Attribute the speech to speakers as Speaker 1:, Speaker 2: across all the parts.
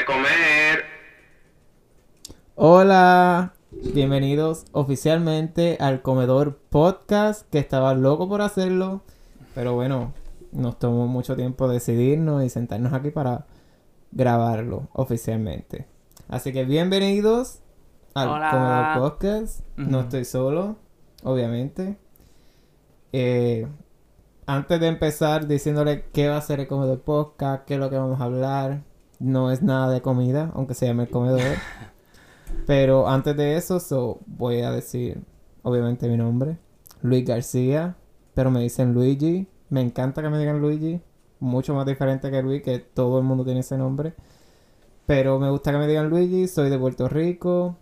Speaker 1: de comer.
Speaker 2: Hola, bienvenidos oficialmente al Comedor Podcast, que estaba loco por hacerlo, pero bueno, nos tomó mucho tiempo decidirnos y sentarnos aquí para grabarlo oficialmente. Así que bienvenidos al
Speaker 3: Hola.
Speaker 2: Comedor Podcast. No estoy solo, obviamente. Eh, antes de empezar diciéndole qué va a ser el Comedor Podcast, qué es lo que vamos a hablar, no es nada de comida, aunque se llame el comedor. Pero antes de eso, so, voy a decir, obviamente, mi nombre, Luis García, pero me dicen Luigi. Me encanta que me digan Luigi, mucho más diferente que Luis, que todo el mundo tiene ese nombre. Pero me gusta que me digan Luigi, soy de Puerto Rico,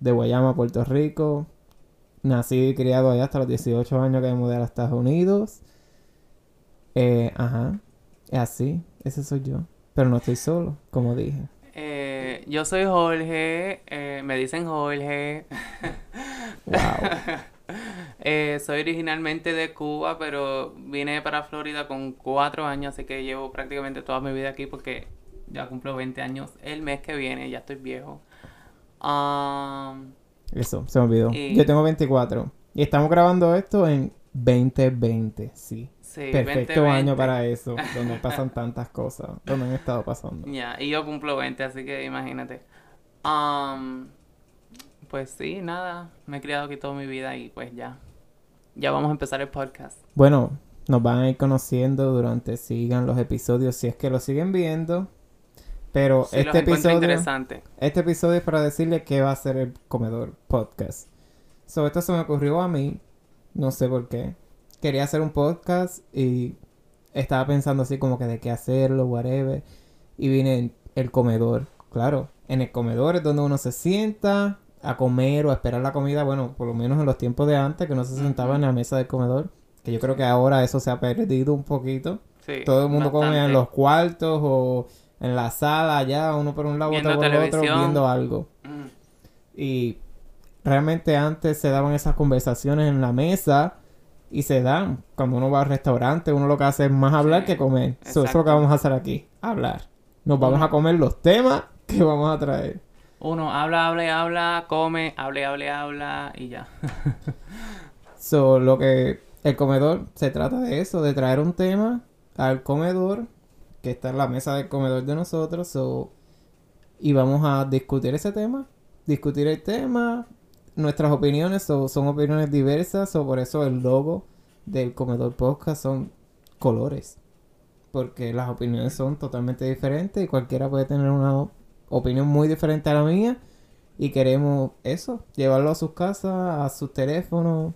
Speaker 2: de Guayama, Puerto Rico. Nací y criado allá hasta los 18 años que me mudé a los Estados Unidos. Eh, ajá, es así, ese soy yo. Pero no estoy solo, como dije.
Speaker 3: Eh, yo soy Jorge, eh, me dicen Jorge.
Speaker 2: Wow.
Speaker 3: Eh, soy originalmente de Cuba, pero vine para Florida con cuatro años, así que llevo prácticamente toda mi vida aquí porque ya cumplo 20 años el mes que viene, ya estoy viejo. Um,
Speaker 2: Eso, se me olvidó.
Speaker 3: Y-
Speaker 2: Yo tengo 24. Y estamos grabando esto en 2020, sí.
Speaker 3: Sí,
Speaker 2: Perfecto
Speaker 3: 20,
Speaker 2: año
Speaker 3: 20.
Speaker 2: para eso, donde pasan tantas cosas, donde han estado pasando.
Speaker 3: Ya, y yo cumplo 20, así que imagínate. Um, pues sí, nada, me he criado aquí toda mi vida y pues ya. Ya vamos a empezar el podcast.
Speaker 2: Bueno, nos van a ir conociendo durante sigan los episodios, si es que lo siguen viendo. Pero este episodio,
Speaker 3: interesante.
Speaker 2: este episodio es para decirle que va a ser el comedor podcast. So, esto se me ocurrió a mí, no sé por qué. Quería hacer un podcast y estaba pensando así como que de qué hacerlo, whatever. Y vine en el comedor. Claro, en el comedor es donde uno se sienta a comer o a esperar la comida. Bueno, por lo menos en los tiempos de antes, que no se sentaba en la mesa del comedor. Que yo creo que ahora eso se ha perdido un poquito.
Speaker 3: Sí,
Speaker 2: Todo el mundo come en
Speaker 3: bastante.
Speaker 2: los cuartos o en la sala, allá, uno por un lado,
Speaker 3: Viendo
Speaker 2: otro por el otro, viendo algo.
Speaker 3: Mm,
Speaker 2: Y realmente antes se daban esas conversaciones en la mesa y se dan. Cuando uno va al restaurante, uno lo que hace es más hablar
Speaker 3: Sí,
Speaker 2: que comer. So, eso es lo que vamos a hacer aquí, hablar. Nos vamos a comer los temas que vamos a traer.
Speaker 3: Uno habla, habla, habla, come, hable, hable, habla y ya.
Speaker 2: So, lo que el comedor se trata de eso, de traer un tema al comedor, que está en la mesa del comedor de nosotros, so, y vamos a discutir ese tema, discutir el tema, nuestras opiniones so, son opiniones diversas, o por eso el logo del comedor podcast son colores, porque las opiniones son totalmente diferentes y cualquiera puede tener una opinión muy diferente a la mía. Y queremos eso, llevarlo a sus casas, a sus teléfonos,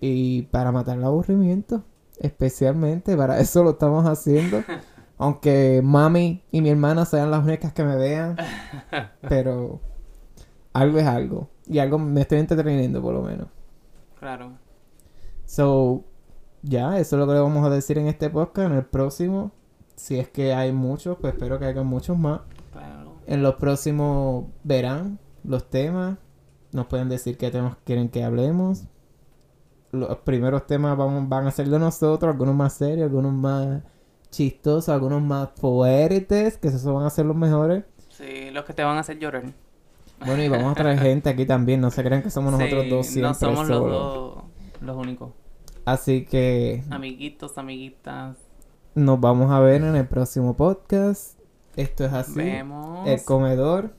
Speaker 2: y para matar el aburrimiento, especialmente para eso lo estamos haciendo. Aunque mami y mi hermana sean las únicas que me vean, pero algo es algo. Y algo me estoy entreteniendo por lo menos.
Speaker 3: Claro.
Speaker 2: So, ya, eso es lo que le vamos a decir en este podcast. En el próximo, si es que hay muchos, pues espero que haya muchos más.
Speaker 3: Claro.
Speaker 2: En los próximos verán los temas. Nos pueden decir qué temas quieren que hablemos. Los primeros temas van, van a ser de nosotros, algunos más serios, algunos más chistosos, algunos más fuertes, que esos van a ser los mejores.
Speaker 3: Sí, los que te van a hacer llorar.
Speaker 2: Bueno, y vamos a traer gente aquí también, no se crean que somos nosotros
Speaker 3: Sí,
Speaker 2: dos siempre
Speaker 3: no somos los dos los únicos.
Speaker 2: Así que
Speaker 3: Amiguitos, amiguitas.
Speaker 2: nos vamos a ver en el próximo podcast. Esto es así.
Speaker 3: Vemos.
Speaker 2: El comedor.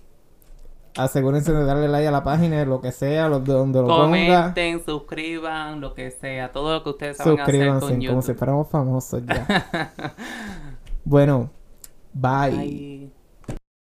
Speaker 2: Asegúrense de darle like a la página, lo que sea, lo, donde lo ponga.
Speaker 3: Comenten, suscriban, lo que sea. Todo lo que ustedes saben hacer
Speaker 2: Suscríbanse,
Speaker 3: con
Speaker 2: como si
Speaker 3: YouTube.
Speaker 2: fuéramos famosos ya. bueno, bye.
Speaker 3: Bye.